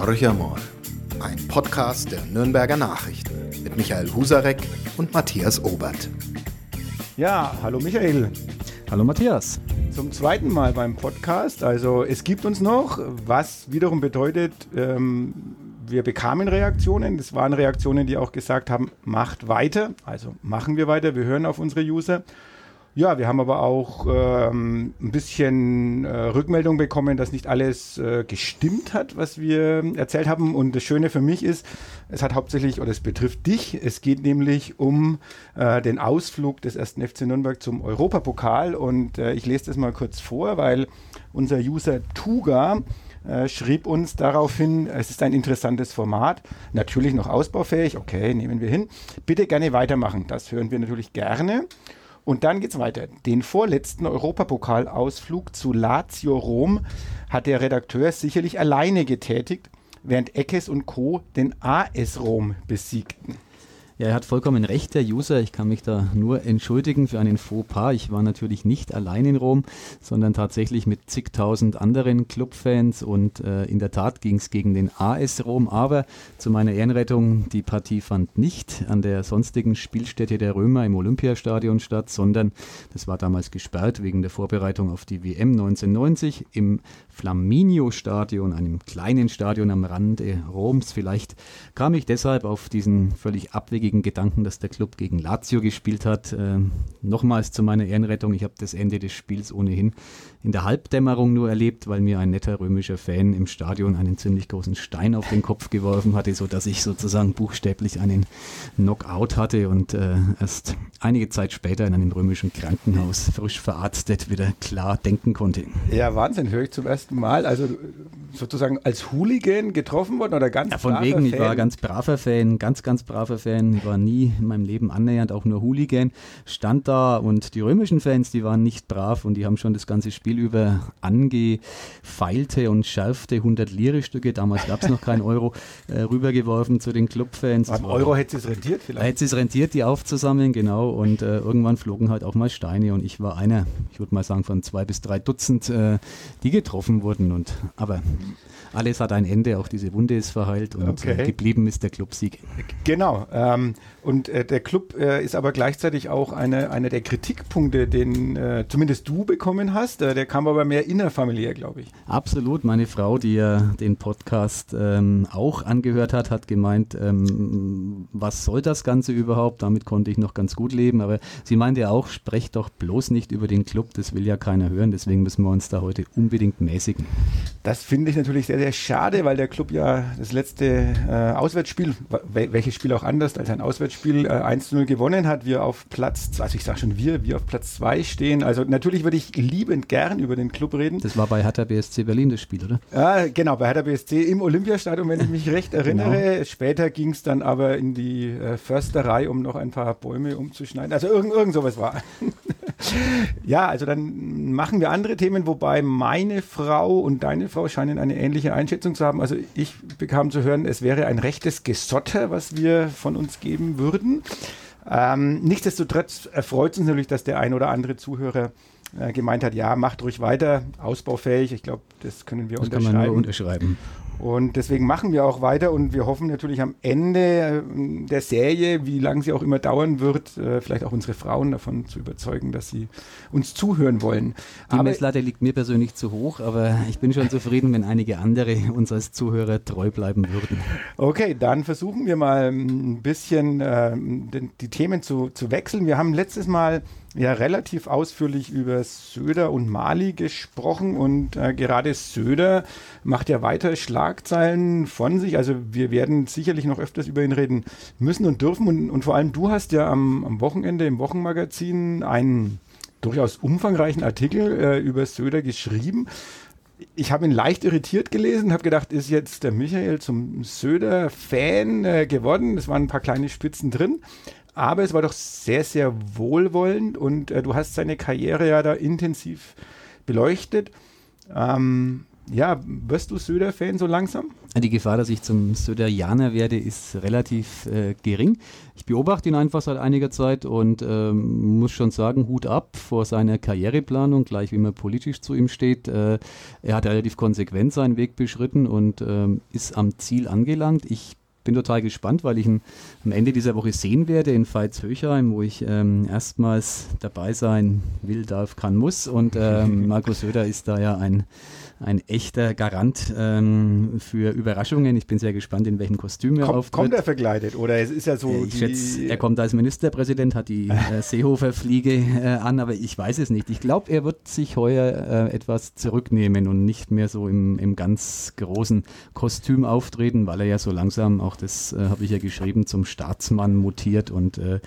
Horch einmal. Ein Podcast der Nürnberger Nachrichten mit Michael Husarek und Matthias Obert. Ja, hallo Michael. Hallo Matthias. Zum zweiten Mal beim Podcast. Also es gibt uns noch, was wiederum bedeutet, ähm, wir bekamen Reaktionen. Das waren Reaktionen, die auch gesagt haben, macht weiter. Also machen wir weiter, wir hören auf unsere User. Ja, wir haben aber auch ähm, ein bisschen äh, Rückmeldung bekommen, dass nicht alles äh, gestimmt hat, was wir erzählt haben. Und das Schöne für mich ist, es hat hauptsächlich, oder es betrifft dich, es geht nämlich um äh, den Ausflug des 1. FC Nürnberg zum Europapokal. Und äh, ich lese das mal kurz vor, weil unser User Tuga äh, schrieb uns daraufhin, es ist ein interessantes Format, natürlich noch ausbaufähig, okay, nehmen wir hin. Bitte gerne weitermachen, das hören wir natürlich gerne. Und dann geht's weiter. Den vorletzten Europapokalausflug zu Lazio Rom hat der Redakteur sicherlich alleine getätigt, während Eckes und Co. den AS Rom besiegten. Ja, er hat vollkommen recht, der User. Ich kann mich da nur entschuldigen für einen Fauxpas. Ich war natürlich nicht allein in Rom, sondern tatsächlich mit zigtausend anderen Clubfans und äh, in der Tat ging es gegen den AS Rom. Aber zu meiner Ehrenrettung, die Partie fand nicht an der sonstigen Spielstätte der Römer im Olympiastadion statt, sondern das war damals gesperrt wegen der Vorbereitung auf die WM 1990 im Flaminio-Stadion, einem kleinen Stadion am Rande Roms. Vielleicht kam ich deshalb auf diesen völlig abwegigen Gedanken, dass der Club gegen Lazio gespielt hat. Äh, nochmals zu meiner Ehrenrettung, ich habe das Ende des Spiels ohnehin in der Halbdämmerung nur erlebt, weil mir ein netter römischer Fan im Stadion einen ziemlich großen Stein auf den Kopf geworfen hatte, sodass ich sozusagen buchstäblich einen Knockout hatte und äh, erst einige Zeit später in einem römischen Krankenhaus frisch verarztet wieder klar denken konnte. Ja, Wahnsinn, höre ich zum ersten Mal. Also sozusagen als Hooligan getroffen worden oder ganz ja, von wegen, Fan? ich war ganz braver Fan, ganz, ganz braver Fan. Ich war nie in meinem Leben annähernd auch nur Hooligan. Stand da und die römischen Fans, die waren nicht brav und die haben schon das ganze Spiel über angefeilte und schärfte 100 Lire-Stücke, damals gab es noch keinen Euro, äh, rübergeworfen zu den Clubfans. Beim Euro hätte es rentiert vielleicht. Hätte es rentiert, die aufzusammeln, genau. Und äh, irgendwann flogen halt auch mal Steine und ich war einer, ich würde mal sagen, von zwei bis drei Dutzend, äh, die getroffen wurden. Und aber alles hat ein Ende, auch diese Wunde ist verheilt und okay. äh, geblieben ist der Clubsieg. Genau. Ähm, um, und äh, der Club äh, ist aber gleichzeitig auch eine, einer der Kritikpunkte, den äh, zumindest du bekommen hast. Äh, der kam aber mehr innerfamiliär, glaube ich. Absolut. Meine Frau, die ja den Podcast ähm, auch angehört hat, hat gemeint, ähm, was soll das Ganze überhaupt? Damit konnte ich noch ganz gut leben. Aber sie meinte auch, sprecht doch bloß nicht über den Club, das will ja keiner hören. Deswegen müssen wir uns da heute unbedingt mäßigen. Das finde ich natürlich sehr, sehr schade, weil der Club ja das letzte äh, Auswärtsspiel, welches Spiel auch anders als ein Auswärtsspiel, äh, 1 0 gewonnen hat. Wir auf Platz, also ich sage schon wir, wir auf Platz 2 stehen. Also natürlich würde ich liebend gern über den Club reden. Das war bei Hertha BSC Berlin das Spiel, oder? Ja, genau, bei Hertha BSC im Olympiastadion, wenn ich mich recht erinnere. Genau. Später ging es dann aber in die äh, Försterei, um noch ein paar Bäume umzuschneiden. Also irgend, irgend sowas war. Ja, also dann machen wir andere Themen, wobei meine Frau und deine Frau scheinen eine ähnliche Einschätzung zu haben. Also ich bekam zu hören, es wäre ein rechtes Gesotter, was wir von uns geben würden. Ähm, nichtsdestotrotz erfreut uns natürlich, dass der ein oder andere Zuhörer äh, gemeint hat, ja, macht ruhig weiter, ausbaufähig. Ich glaube, das können wir das unterschreiben. Kann man nur unterschreiben. Und deswegen machen wir auch weiter und wir hoffen natürlich am Ende äh, der Serie, wie lange sie auch immer dauern wird, äh, vielleicht auch unsere Frauen davon zu überzeugen, dass sie uns zuhören wollen. Die aber Messlatte liegt mir persönlich zu hoch, aber ich bin schon zufrieden, wenn einige andere uns als Zuhörer treu bleiben würden. Okay, dann versuchen wir mal ein bisschen äh, die Themen zu, zu wechseln. Wir haben letztes Mal ja relativ ausführlich über Söder und Mali gesprochen und äh, gerade Söder macht ja weiter Schlagzeilen von sich. Also wir werden sicherlich noch öfters über ihn reden müssen und dürfen. Und, und vor allem du hast ja am, am Wochenende im Wochenmagazin einen durchaus umfangreichen Artikel äh, über Söder geschrieben. Ich habe ihn leicht irritiert gelesen, habe gedacht, ist jetzt der Michael zum Söder-Fan äh, geworden. Es waren ein paar kleine Spitzen drin aber es war doch sehr, sehr wohlwollend und äh, du hast seine Karriere ja da intensiv beleuchtet. Ähm, ja, wirst du Söder-Fan so langsam? Die Gefahr, dass ich zum Söderianer werde, ist relativ äh, gering. Ich beobachte ihn einfach seit einiger Zeit und ähm, muss schon sagen, Hut ab vor seiner Karriereplanung, gleich wie man politisch zu ihm steht. Äh, er hat relativ konsequent seinen Weg beschritten und ähm, ist am Ziel angelangt. Ich bin total gespannt, weil ich ihn am Ende dieser Woche sehen werde in Veitshöchheim, wo ich ähm, erstmals dabei sein will, darf, kann, muss. Und ähm, Markus Söder ist da ja ein ein echter Garant ähm, für Überraschungen. Ich bin sehr gespannt, in welchem Kostüm er Komm, auftritt. Kommt er verkleidet oder es ist ja so. Äh, ich schätze, er kommt als Ministerpräsident, hat die äh, Seehofer-Fliege äh, an, aber ich weiß es nicht. Ich glaube, er wird sich heuer äh, etwas zurücknehmen und nicht mehr so im, im ganz großen Kostüm auftreten, weil er ja so langsam, auch das äh, habe ich ja geschrieben, zum Staatsmann mutiert und äh,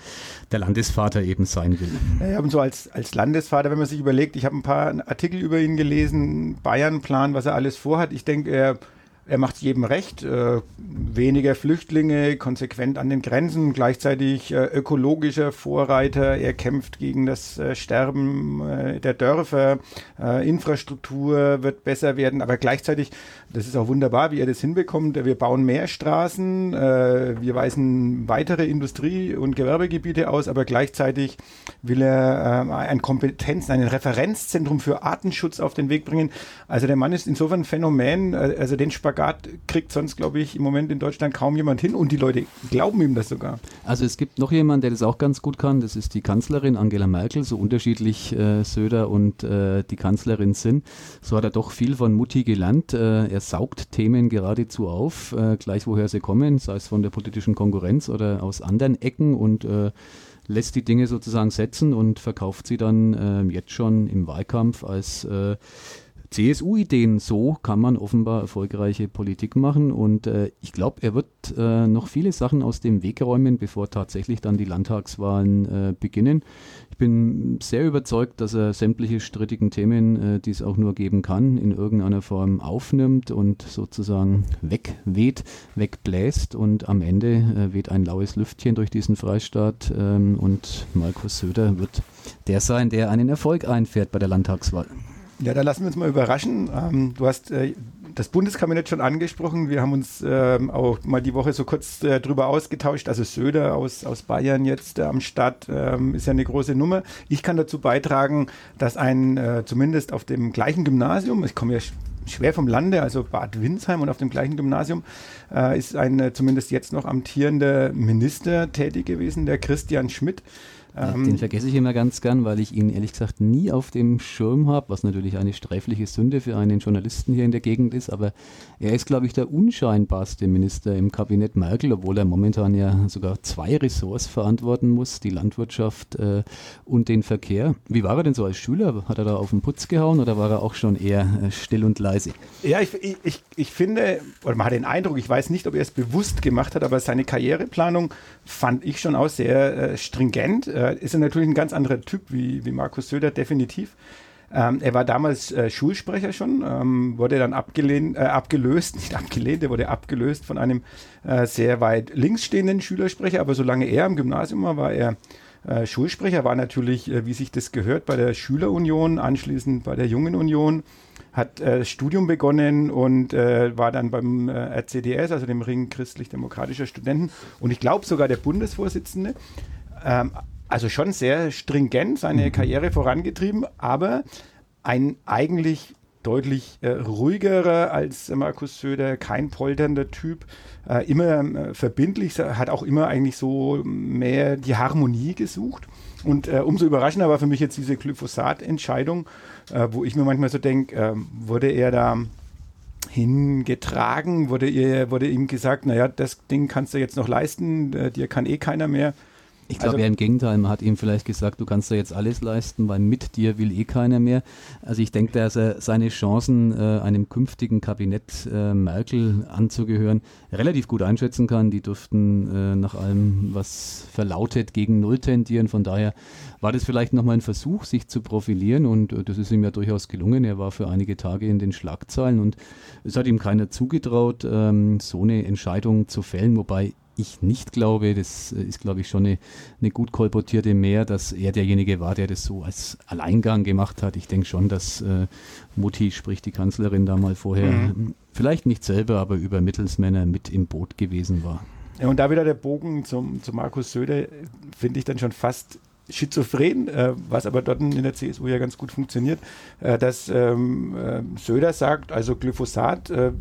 der Landesvater eben sein will. Ja, und so als, als Landesvater, wenn man sich überlegt, ich habe ein paar Artikel über ihn gelesen, Bayern Plan, was er alles vorhat. Ich denke, er er macht jedem recht. Äh, weniger Flüchtlinge, konsequent an den Grenzen, gleichzeitig äh, ökologischer Vorreiter. Er kämpft gegen das äh, Sterben äh, der Dörfer. Äh, Infrastruktur wird besser werden, aber gleichzeitig, das ist auch wunderbar, wie er das hinbekommt. Wir bauen mehr Straßen, äh, wir weisen weitere Industrie- und Gewerbegebiete aus, aber gleichzeitig will er ein Kompetenz, ein Referenzzentrum für Artenschutz auf den Weg bringen. Also der Mann ist insofern ein Phänomen, also den Spagat Spagat kriegt sonst, glaube ich, im Moment in Deutschland kaum jemand hin und die Leute glauben ihm das sogar. Also es gibt noch jemanden, der das auch ganz gut kann, das ist die Kanzlerin Angela Merkel, so unterschiedlich äh, Söder und äh, die Kanzlerin sind. So hat er doch viel von Mutti gelernt. Äh, er saugt Themen geradezu auf, äh, gleich woher sie kommen, sei es von der politischen Konkurrenz oder aus anderen Ecken und äh, lässt die Dinge sozusagen setzen und verkauft sie dann äh, jetzt schon im Wahlkampf als äh, CSU-Ideen. So kann man offenbar erfolgreiche Politik machen und äh, ich glaube, er wird äh, noch viele Sachen aus dem Weg räumen, bevor tatsächlich dann die Landtagswahlen äh, beginnen. Ich bin sehr überzeugt, dass er sämtliche strittigen Themen, äh, die es auch nur geben kann, in irgendeiner Form aufnimmt und sozusagen wegweht, wegbläst und am Ende äh, weht ein laues Lüftchen durch diesen Freistaat ähm, und Markus Söder wird der sein, der einen Erfolg einfährt bei der Landtagswahl. Ja, da lassen wir uns mal überraschen. Ähm, du hast äh, das Bundeskabinett schon angesprochen. Wir haben uns ähm, auch mal die Woche so kurz äh, drüber ausgetauscht. Also Söder aus, aus Bayern jetzt äh, am Start ähm, ist ja eine große Nummer. Ich kann dazu beitragen, dass ein äh, zumindest auf dem gleichen Gymnasium, ich komme ja schwer vom Lande, also Bad Windsheim und auf dem gleichen Gymnasium äh, ist ein äh, zumindest jetzt noch amtierender Minister tätig gewesen, der Christian Schmidt. Ähm, den vergesse ich immer ganz gern, weil ich ihn ehrlich gesagt nie auf dem Schirm habe, was natürlich eine sträfliche Sünde für einen Journalisten hier in der Gegend ist. Aber er ist, glaube ich, der unscheinbarste Minister im Kabinett Merkel, obwohl er momentan ja sogar zwei Ressorts verantworten muss, die Landwirtschaft äh, und den Verkehr. Wie war er denn so als Schüler? Hat er da auf den Putz gehauen oder war er auch schon eher äh, still und leise? Ja, ich, ich, ich finde, oder man hat den Eindruck, ich weiß nicht, ob er es bewusst gemacht hat, aber seine Karriereplanung fand ich schon auch sehr äh, stringent. Äh, äh, ist er natürlich ein ganz anderer Typ wie, wie Markus Söder, definitiv. Ähm, er war damals äh, Schulsprecher schon, ähm, wurde dann abgelehnt, äh, abgelöst, nicht abgelehnt, er wurde abgelöst von einem äh, sehr weit links stehenden Schülersprecher, aber solange er im Gymnasium war, war er äh, Schulsprecher, war natürlich, äh, wie sich das gehört, bei der Schülerunion, anschließend bei der Jungen Union, hat äh, Studium begonnen und war dann beim RCDS, also dem Ring christlich-demokratischer Studenten und ich glaube sogar der Bundesvorsitzende. Ähm, also schon sehr stringent seine mhm. Karriere vorangetrieben, aber ein eigentlich deutlich äh, ruhigerer als Markus Söder, kein polternder Typ, äh, immer äh, verbindlich, hat auch immer eigentlich so mehr die Harmonie gesucht. Und äh, umso überraschender war für mich jetzt diese Glyphosat-Entscheidung, äh, wo ich mir manchmal so denke, ähm, wurde er da hingetragen, wurde, ihr, wurde ihm gesagt, naja, das Ding kannst du jetzt noch leisten, äh, dir kann eh keiner mehr. Ich glaube also, ja im Gegenteil, man hat ihm vielleicht gesagt, du kannst da jetzt alles leisten, weil mit dir will eh keiner mehr. Also ich denke, dass er seine Chancen, äh, einem künftigen Kabinett äh, Merkel anzugehören, relativ gut einschätzen kann. Die dürften äh, nach allem, was verlautet, gegen Null tendieren. Von daher war das vielleicht nochmal ein Versuch, sich zu profilieren und äh, das ist ihm ja durchaus gelungen. Er war für einige Tage in den Schlagzeilen und es hat ihm keiner zugetraut, ähm, so eine Entscheidung zu fällen, wobei ich nicht glaube, das ist, glaube ich, schon eine, eine gut kolportierte mehr, dass er derjenige war, der das so als Alleingang gemacht hat. Ich denke schon, dass äh, Mutti, sprich die Kanzlerin, da mal vorher, mhm. vielleicht nicht selber, aber über Mittelsmänner mit im Boot gewesen war. Ja, und da wieder der Bogen zum, zu Markus Söder, finde ich dann schon fast schizophren, äh, was aber dort in der CSU ja ganz gut funktioniert, äh, dass ähm, äh, Söder sagt, also Glyphosat, äh,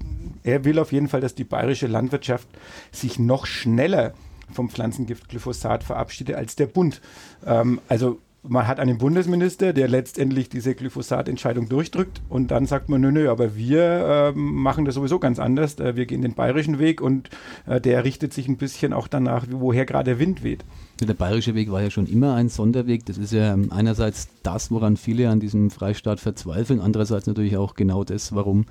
er will auf jeden Fall, dass die bayerische Landwirtschaft sich noch schneller vom Pflanzengift Glyphosat verabschiedet als der Bund. Ähm, also man hat einen Bundesminister, der letztendlich diese Glyphosat-Entscheidung durchdrückt und dann sagt man, nö, nö, aber wir äh, machen das sowieso ganz anders. Äh, wir gehen den bayerischen Weg und äh, der richtet sich ein bisschen auch danach, woher gerade der Wind weht. Der bayerische Weg war ja schon immer ein Sonderweg. Das ist ja einerseits das, woran viele an diesem Freistaat verzweifeln, andererseits natürlich auch genau das, warum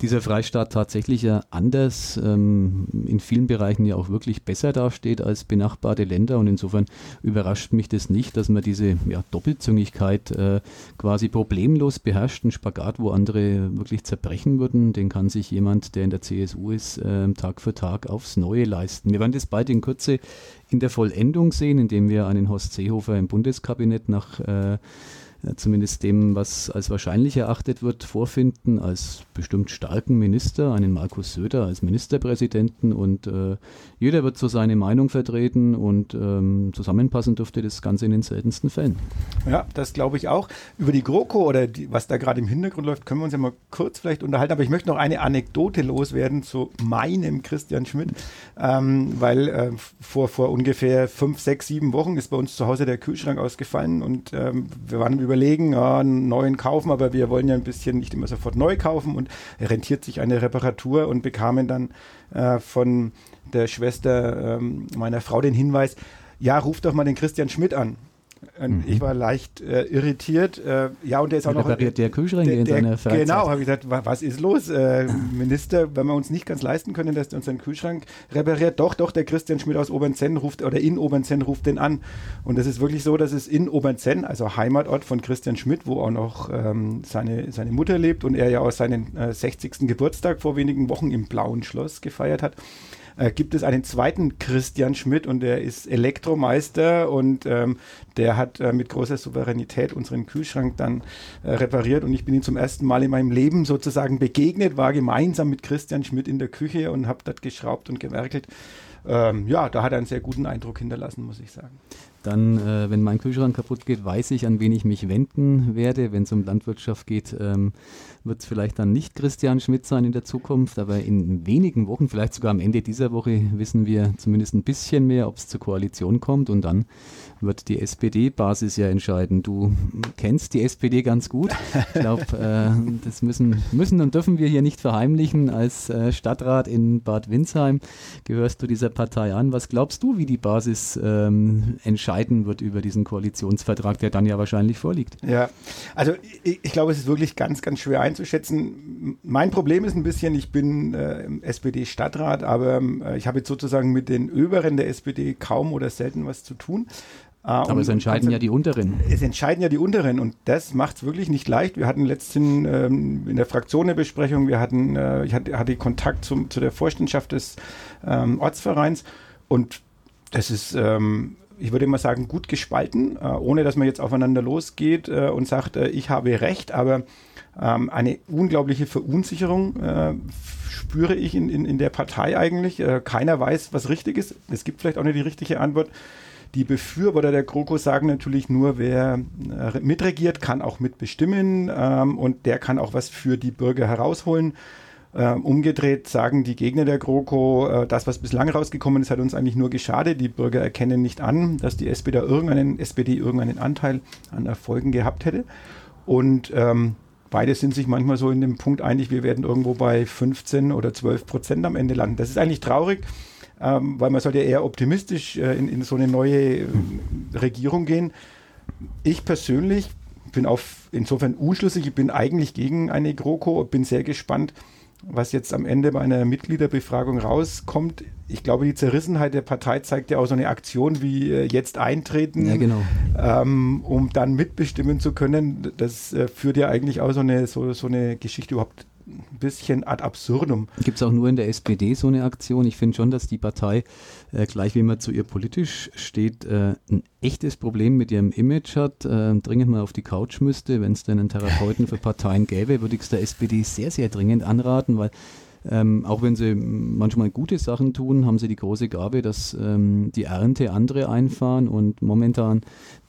dieser Freistaat tatsächlich anders ähm, in vielen Bereichen ja auch wirklich besser dasteht als benachbarte Länder. Und insofern überrascht mich das nicht, dass man diese ja, Doppelzüngigkeit äh, quasi problemlos beherrscht. Ein Spagat, wo andere wirklich zerbrechen würden, den kann sich jemand, der in der CSU ist, äh, Tag für Tag aufs Neue leisten. Wir werden das bald in Kürze in der Vollendung sehen, indem wir einen Horst Seehofer im Bundeskabinett nach äh, zumindest dem, was als wahrscheinlich erachtet wird, vorfinden, als bestimmt starken Minister, einen Markus Söder als Ministerpräsidenten und äh, jeder wird so seine Meinung vertreten und ähm, zusammenpassen dürfte das Ganze in den seltensten Fällen. Ja, das glaube ich auch. Über die GroKo oder die, was da gerade im Hintergrund läuft, können wir uns ja mal kurz vielleicht unterhalten, aber ich möchte noch eine Anekdote loswerden zu meinem Christian Schmidt, ähm, weil äh, vor, vor ungefähr fünf, sechs, sieben Wochen ist bei uns zu Hause der Kühlschrank ausgefallen und ähm, wir waren überlegen, ja, einen neuen kaufen, aber wir wollen ja ein bisschen nicht immer sofort neu kaufen und rentiert sich eine Reparatur und bekamen dann äh, von der Schwester ähm, meiner Frau den Hinweis, ja, ruf doch mal den Christian Schmidt an. Mhm. Ich war leicht äh, irritiert. Äh, ja, und der ist auch noch. Repariert der Kühlschränke in seiner Freizeit. Genau, habe ich gesagt, was ist los, äh, Minister, wenn wir uns nicht ganz leisten können, dass der uns seinen Kühlschrank repariert? Doch, doch, der Christian Schmidt aus Obernzenn ruft oder in Obernzenn ruft den an. Und das ist wirklich so, dass es in Obernzenn, also Heimatort von Christian Schmidt, wo auch noch ähm, seine, seine Mutter lebt und er ja auch seinen 60. Äh, Geburtstag vor wenigen Wochen im Blauen Schloss gefeiert hat äh, gibt es einen zweiten Christian Schmidt und der ist Elektromeister und ähm, der hat äh, mit großer Souveränität unseren Kühlschrank dann äh, repariert und ich bin ihm zum ersten Mal in meinem Leben sozusagen begegnet, war gemeinsam mit Christian Schmidt in der Küche und habe dort geschraubt und gewerkelt. Ähm, ja, da hat er einen sehr guten Eindruck hinterlassen, muss ich sagen. Dann, äh, wenn mein Kühlschrank kaputt geht, weiß ich, an wen ich mich wenden werde. Wenn es um Landwirtschaft geht, ähm, wird es vielleicht dann nicht Christian Schmidt sein in der Zukunft, aber in wenigen Wochen, vielleicht sogar am Ende dieser Woche, wissen wir zumindest ein bisschen mehr, ob es zur Koalition kommt und dann wird die SPD-Basis ja entscheiden. Du kennst die SPD ganz gut. Ich glaube, äh, das müssen, müssen und dürfen wir hier nicht verheimlichen. Als äh, Stadtrat in Bad Windsheim gehörst du dieser Partei an. Was glaubst du, wie die Basis ähm, entscheiden wird über diesen Koalitionsvertrag, der dann ja wahrscheinlich vorliegt? Ja, also ich, ich glaube, es ist wirklich ganz, ganz schwer einzuschätzen. Mein Problem ist ein bisschen, ich bin äh, SPD-Stadtrat, aber äh, ich habe jetzt sozusagen mit den Oberen der SPD kaum oder selten was zu tun. Äh, aber es entscheiden also, ja die Unteren. Es entscheiden ja die Unteren und das macht es wirklich nicht leicht. Wir hatten letztens ähm, in der Fraktion eine Besprechung, wir hatten, äh, ich hatte, hatte Kontakt zum, zu der Vorstandschaft des ähm, Ortsvereins und das ist ähm, ich würde mal sagen, gut gespalten, äh, ohne dass man jetzt aufeinander losgeht äh, und sagt, äh, ich habe recht, aber ähm, eine unglaubliche Verunsicherung spüre ich in, in, in der Partei eigentlich. Keiner weiß, was richtig ist. Es gibt vielleicht auch nicht die richtige Antwort. Die Befürworter der GroKo sagen natürlich nur, wer mitregiert, kann auch mitbestimmen ähm, und der kann auch was für die Bürger herausholen. Ähm, umgedreht sagen die Gegner der GroKo, äh, das, was bislang rausgekommen ist, hat uns eigentlich nur geschadet. Die Bürger erkennen nicht an, dass die SPD irgendeinen, SPD irgendeinen Anteil an Erfolgen gehabt hätte. Und ähm, beide sind sich manchmal so in dem Punkt einig, wir werden irgendwo bei 15 oder 12 Prozent am Ende landen. Das ist eigentlich traurig, ähm, weil man sollte eher optimistisch äh, in, in, so eine neue äh, Regierung gehen. Ich persönlich bin auf insofern unschlüssig, ich bin eigentlich gegen eine GroKo, bin sehr gespannt, was jetzt am Ende bei einer Mitgliederbefragung rauskommt. Ich glaube, die Zerrissenheit der Partei zeigt ja auch so eine Aktion wie äh, jetzt eintreten, ja, genau. ähm, um dann mitbestimmen zu können. Das äh, führt ja eigentlich auch so eine, so, so eine Geschichte überhaupt ein bisschen ad absurdum. Gibt es auch nur in der SPD so eine Aktion? Ich finde schon, dass die Partei, äh, gleich wie man zu ihr politisch steht, äh, ein echtes Problem mit ihrem Image hat, äh, dringend mal auf die Couch müsste. Wenn es denn einen Therapeuten für Parteien gäbe, würde ich es der SPD sehr, sehr dringend anraten, weil ähm, auch wenn sie manchmal gute Sachen tun, haben sie die große Gabe, dass ähm, die Ernte andere einfahren und momentan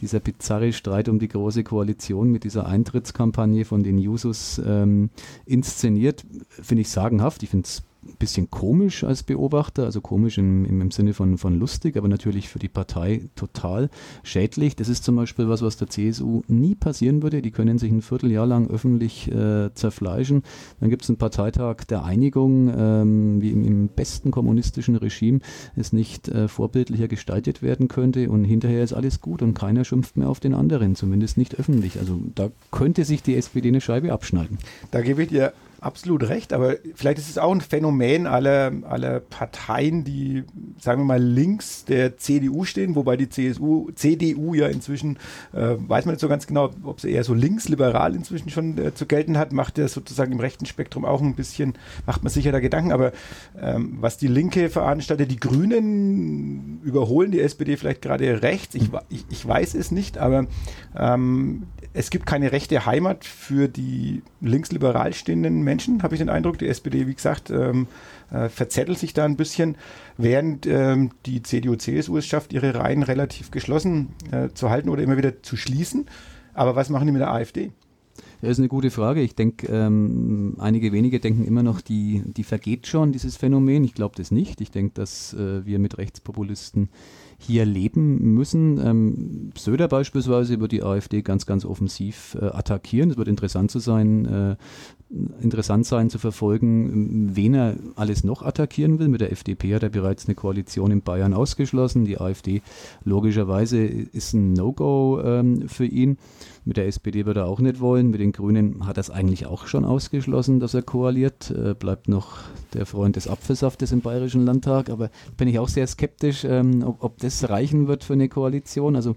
dieser bizarre Streit um die große Koalition mit dieser Eintrittskampagne von den Jusos ähm, inszeniert, finde ich sagenhaft. Ich finde es ein bisschen komisch als Beobachter, also komisch im, im, Sinne von, von lustig, aber natürlich für die Partei total schädlich. Das ist zum Beispiel was, was der CSU nie passieren würde. Die können sich ein Vierteljahr lang öffentlich äh, zerfleischen. Dann gibt es einen Parteitag der Einigung, ähm, wie im, im, besten kommunistischen Regime es nicht äh, vorbildlicher gestaltet werden könnte und hinterher ist alles gut und keiner schimpft mehr auf den anderen, zumindest nicht öffentlich. Also da könnte sich die SPD eine Scheibe abschneiden. Da gebe ich dir absolut recht, aber vielleicht ist es auch ein Phänomen aller, aller Parteien, die, sagen wir mal, links der CDU stehen, wobei die CSU, CDU ja inzwischen, äh, weiß man nicht so ganz genau, ob sie eher so linksliberal inzwischen schon äh, zu gelten hat, macht ja sozusagen im rechten Spektrum auch ein bisschen, macht man sicher da Gedanken, aber ähm, was die Linke veranstaltet, die Grünen überholen die SPD vielleicht gerade rechts, ich, ich, ich weiß es nicht, aber ähm, es gibt keine rechte Heimat für die linksliberal stehenden Menschen, habe ich den Eindruck. Die SPD, wie gesagt, ähm, äh, verzettelt sich da ein bisschen, während ähm, die CDU, CSU es schafft, ihre Reihen relativ geschlossen äh, zu halten oder immer wieder zu schließen. Aber was machen die mit der AfD? Das ist eine gute Frage. Ich denke, ähm, einige wenige denken immer noch, die, die vergeht schon, dieses Phänomen. Ich glaube das nicht. Ich denke, dass äh, wir mit Rechtspopulisten hier leben müssen. Ähm, Söder beispielsweise wird die AfD ganz, ganz offensiv äh, attackieren. Es wird interessant zu sein, äh, interessant sein zu verfolgen, wen er alles noch attackieren will. Mit der FDP hat er bereits eine Koalition in Bayern ausgeschlossen. Die AfD logischerweise ist ein No-Go ähm, für ihn. Mit der SPD wird er auch nicht wollen. Mit den Grünen hat er es eigentlich auch schon ausgeschlossen, dass er koaliert. Äh, bleibt noch der Freund des Apfelsaftes im Bayerischen Landtag. Aber bin ich auch sehr skeptisch, ähm, ob, ob das reichen wird für eine Koalition. Also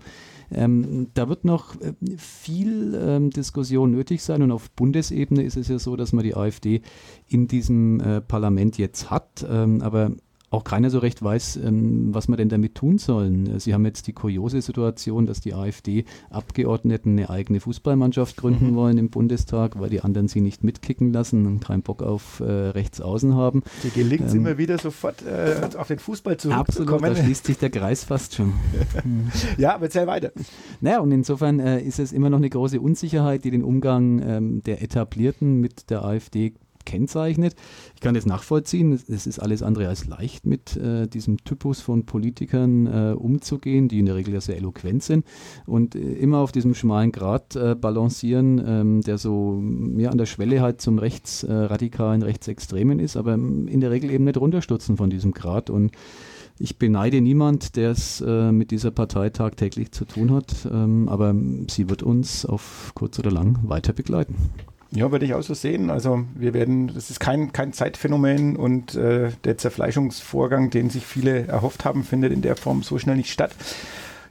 ähm, da wird noch äh, viel ähm, Diskussion nötig sein und auf Bundesebene ist es ja so, dass man die AfD in diesem äh, Parlament jetzt hat, ähm, aber auch keiner so recht weiß, ähm, was man denn damit tun sollen. Sie haben jetzt die kuriose Situation, dass die AfD-Abgeordneten eine eigene Fußballmannschaft gründen mhm. wollen im Bundestag, weil die anderen sie nicht mitkicken lassen und keinen Bock auf äh, Rechtsaußen haben. Die gelingt es ähm, immer wieder sofort äh, auf den Fußball zurückzukommen. Absolut, da schließt sich der Kreis fast schon. ja, aber erzähl weiter. Naja, und insofern äh, ist es immer noch eine große Unsicherheit, die den Umgang ähm, der Etablierten mit der AfD kennzeichnet. Ich kann das nachvollziehen. Es ist alles andere als leicht, mit äh, diesem Typus von Politikern äh, umzugehen, die in der Regel ja sehr eloquent sind und äh, immer auf diesem schmalen Grat äh, balancieren, ähm, der so ja, an der Schwelle halt zum rechtsradikalen, rechtsextremen ist, aber in der Regel eben nicht runterstürzen von diesem Grad und ich beneide niemand, der es äh, mit dieser Partei tagtäglich zu tun hat, ähm, aber sie wird uns auf kurz oder lang weiter begleiten. Ja, würde ich auch so sehen. Also wir werden, das ist kein, kein Zeitphänomen und äh, der Zerfleischungsvorgang, den sich viele erhofft haben, findet in der Form so schnell nicht statt.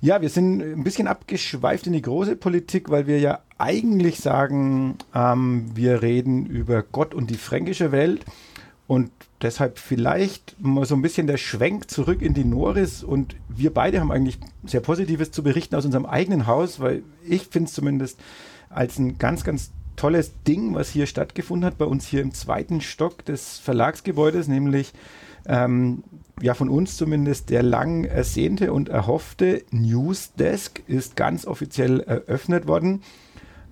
Ja, wir sind ein bisschen abgeschweift in die große Politik, weil wir ja eigentlich sagen, ähm, wir reden über Gott und die fränkische Welt und deshalb vielleicht mal so ein bisschen der Schwenk zurück in die Noris und wir beide haben eigentlich sehr Positives zu berichten aus unserem eigenen Haus, weil ich finde es zumindest als ein ganz, ganz tolles Ding, was hier stattgefunden hat, bei uns hier im zweiten Stock des Verlagsgebäudes, nämlich ähm, ja von uns zumindest der lang ersehnte und erhoffte Newsdesk ist ganz offiziell eröffnet worden.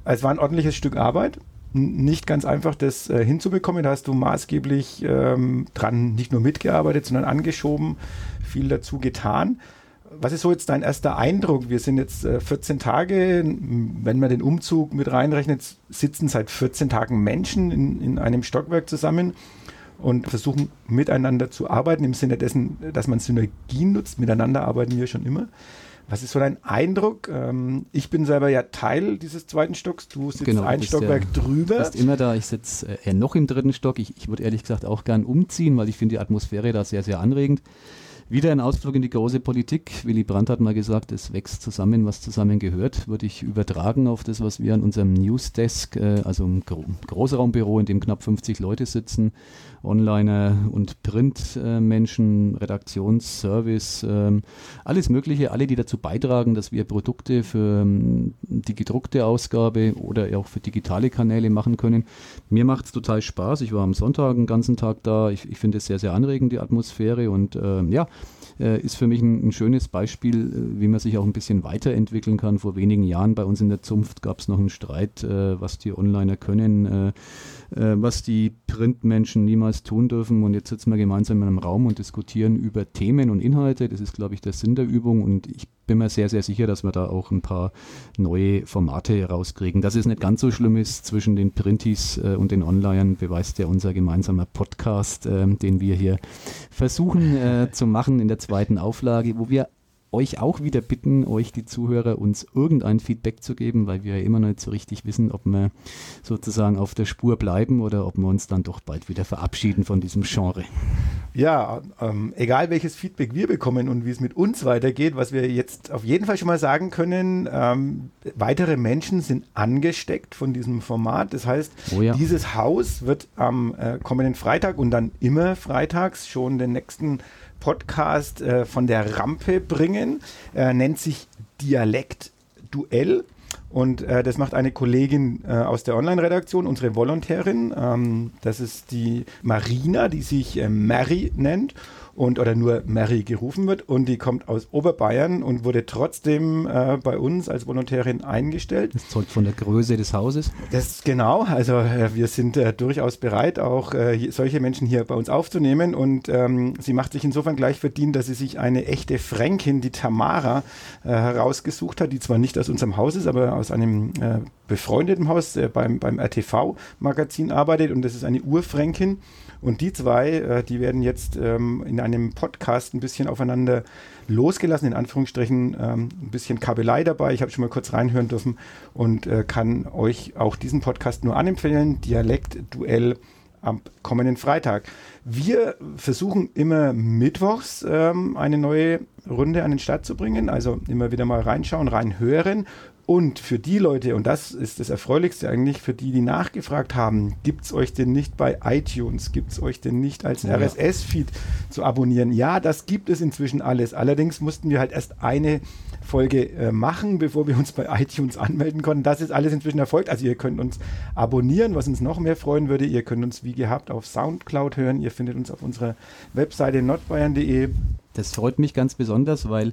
Es war ein ordentliches Stück Arbeit. Nicht ganz einfach, das äh, hinzubekommen. Da hast du maßgeblich ähm, dran nicht nur mitgearbeitet, sondern angeschoben, viel dazu getan. Was ist so jetzt dein erster Eindruck? Wir sind jetzt äh, 14 Tage, wenn man den Umzug mit reinrechnet, sitzen seit 14 Tagen Menschen in, in einem Stockwerk zusammen und versuchen miteinander zu arbeiten, im Sinne dessen, dass man Synergien nutzt. Miteinander arbeiten wir schon immer. Was ist so dein Eindruck? Ähm, ich bin selber ja Teil dieses zweiten Stocks. Du sitzt genau, ein Stockwerk ja, drüber. Du bist immer da. Ich sitze äh, noch im dritten Stock. Ich, ich würde ehrlich gesagt auch gern umziehen, weil ich finde die Atmosphäre da sehr, sehr anregend. Wieder ein Ausflug in die große Politik. Willy Brandt hat mal gesagt, es wächst zusammen, was zusammen gehört. Würde ich übertragen auf das, was wir an unserem Newsdesk, äh, also im Gro Großraumbüro, in dem knapp 50 Leute sitzen, Onliner und Printmenschen, Redaktionsservice, ähm, alles Mögliche, alle, die dazu beitragen, dass wir Produkte für ähm, die gedruckte Ausgabe oder auch für digitale Kanäle machen können. Mir macht es total Spaß. Ich war am Sonntag einen ganzen Tag da. Ich, ich finde es sehr, sehr anregend, die Atmosphäre. Und äh, ja, äh, ist für mich ein, ein, schönes Beispiel, äh, wie man sich auch ein bisschen weiterentwickeln kann. Vor wenigen Jahren bei uns in der Zunft gab es noch einen Streit, äh, was die Onliner können, äh, was die Printmenschen niemals tun dürfen. Und jetzt sitzen wir gemeinsam in einem Raum und diskutieren über Themen und Inhalte. Das ist, glaube ich, der Sinn der Übung. Und ich bin mir sehr, sehr sicher, dass wir da auch ein paar neue Formate rauskriegen. Dass es nicht ganz so schlimm ist zwischen den Printis äh, und den Onlinern, beweist ja unser gemeinsamer Podcast, äh, den wir hier versuchen äh, zu machen in der zweiten Auflage, wo wir euch auch wieder bitten, euch die Zuhörer uns irgendein Feedback zu geben, weil wir ja immer noch nicht so richtig wissen, ob wir sozusagen auf der Spur bleiben oder ob wir uns dann doch bald wieder verabschieden von diesem Genre. Ja, ähm, egal welches Feedback wir bekommen und wie es mit uns weitergeht, was wir jetzt auf jeden Fall schon mal sagen können, ähm, weitere Menschen sind angesteckt von diesem Format. Das heißt, oh ja. dieses Haus wird am äh, kommenden Freitag und dann immer freitags schon den nächsten Podcast äh, von der Rampe bringen. Er nennt sich Dialekt Duell. Und äh, das macht eine Kollegin äh, aus der Online-Redaktion, unsere Volontärin. Ähm, das ist die Marina, die sich äh, Mary nennt und oder nur Mary gerufen wird und die kommt aus Oberbayern und wurde trotzdem äh, bei uns als Volontärin eingestellt. Das zeugt von der Größe des Hauses. Das genau, also äh, wir sind äh, durchaus bereit, auch äh, solche Menschen hier bei uns aufzunehmen und ähm, sie macht sich insofern gleich verdient, dass sie sich eine echte Fränkin, die Tamara, äh, herausgesucht hat, die zwar nicht aus unserem Haus ist, aber aus einem äh, befreundeten Haus beim, beim RTV-Magazin arbeitet und das ist eine Urfränkin. Und die zwei, äh, die werden jetzt ähm, in einem Podcast ein bisschen aufeinander losgelassen, in Anführungsstrichen ähm, ein bisschen Kabelei dabei. Ich habe schon mal kurz reinhören dürfen und äh, kann euch auch diesen Podcast nur anempfehlen. Dialekt-Duell am kommenden Freitag. Wir versuchen immer mittwochs ähm, eine neue Runde an den Start zu bringen, also immer wieder mal reinschauen, reinhören und für die Leute, und das ist das Erfreulichste eigentlich, für die, die nachgefragt haben, gibt es euch denn nicht bei iTunes, gibt es euch denn nicht als. RSS-Feed zu abonnieren? Ja, das gibt es inzwischen alles. Allerdings mussten wir halt erst eine Folge äh, machen, bevor wir uns bei iTunes anmelden konnten. Das ist alles inzwischen erfolgt. Also ihr könnt uns abonnieren, was uns noch mehr freuen würde. Ihr könnt uns wie gehabt auf Soundcloud hören. Ihr findet uns auf unserer Webseite nordbayern.de. Das freut mich ganz besonders, weil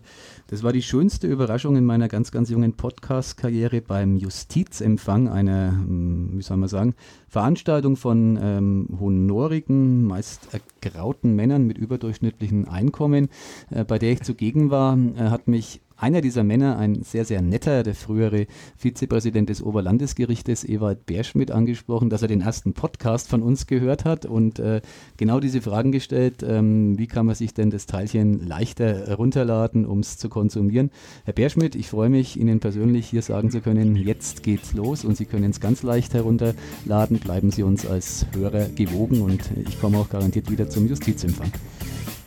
das war die schönste Überraschung in meiner ganz, ganz jungen Podcast-Karriere beim Justizempfang einer, hm, wie soll man sagen, Veranstaltung von ähm, honorigen, meist ergrauten Männern mit überdurchschnittlichem Einkommen, äh, bei der ich zugegen war, äh, hat mich einer dieser Männer, ein sehr, sehr netter, der frühere Vizepräsident des Oberlandesgerichtes, Ewald Bärschmidt, angesprochen, dass er den ersten Podcast von uns gehört hat und äh, genau diese Fragen gestellt, ähm, wie kann man sich denn das Teilchen leichter runterladen, um es zu konsumieren. Herr Bärschmidt, ich freue mich, Ihnen persönlich hier sagen zu können, jetzt geht's los und Sie können es ganz leicht herunterladen. Bleiben Sie uns als Hörer gewogen und ich komme auch garantiert wieder zum Justizempfang.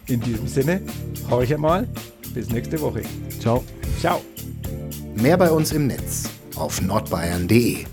In diesem Sinne, horch einmal bis nächste Woche. Ciao. Ciao. Mehr bei uns im Netz auf nordbayern.de.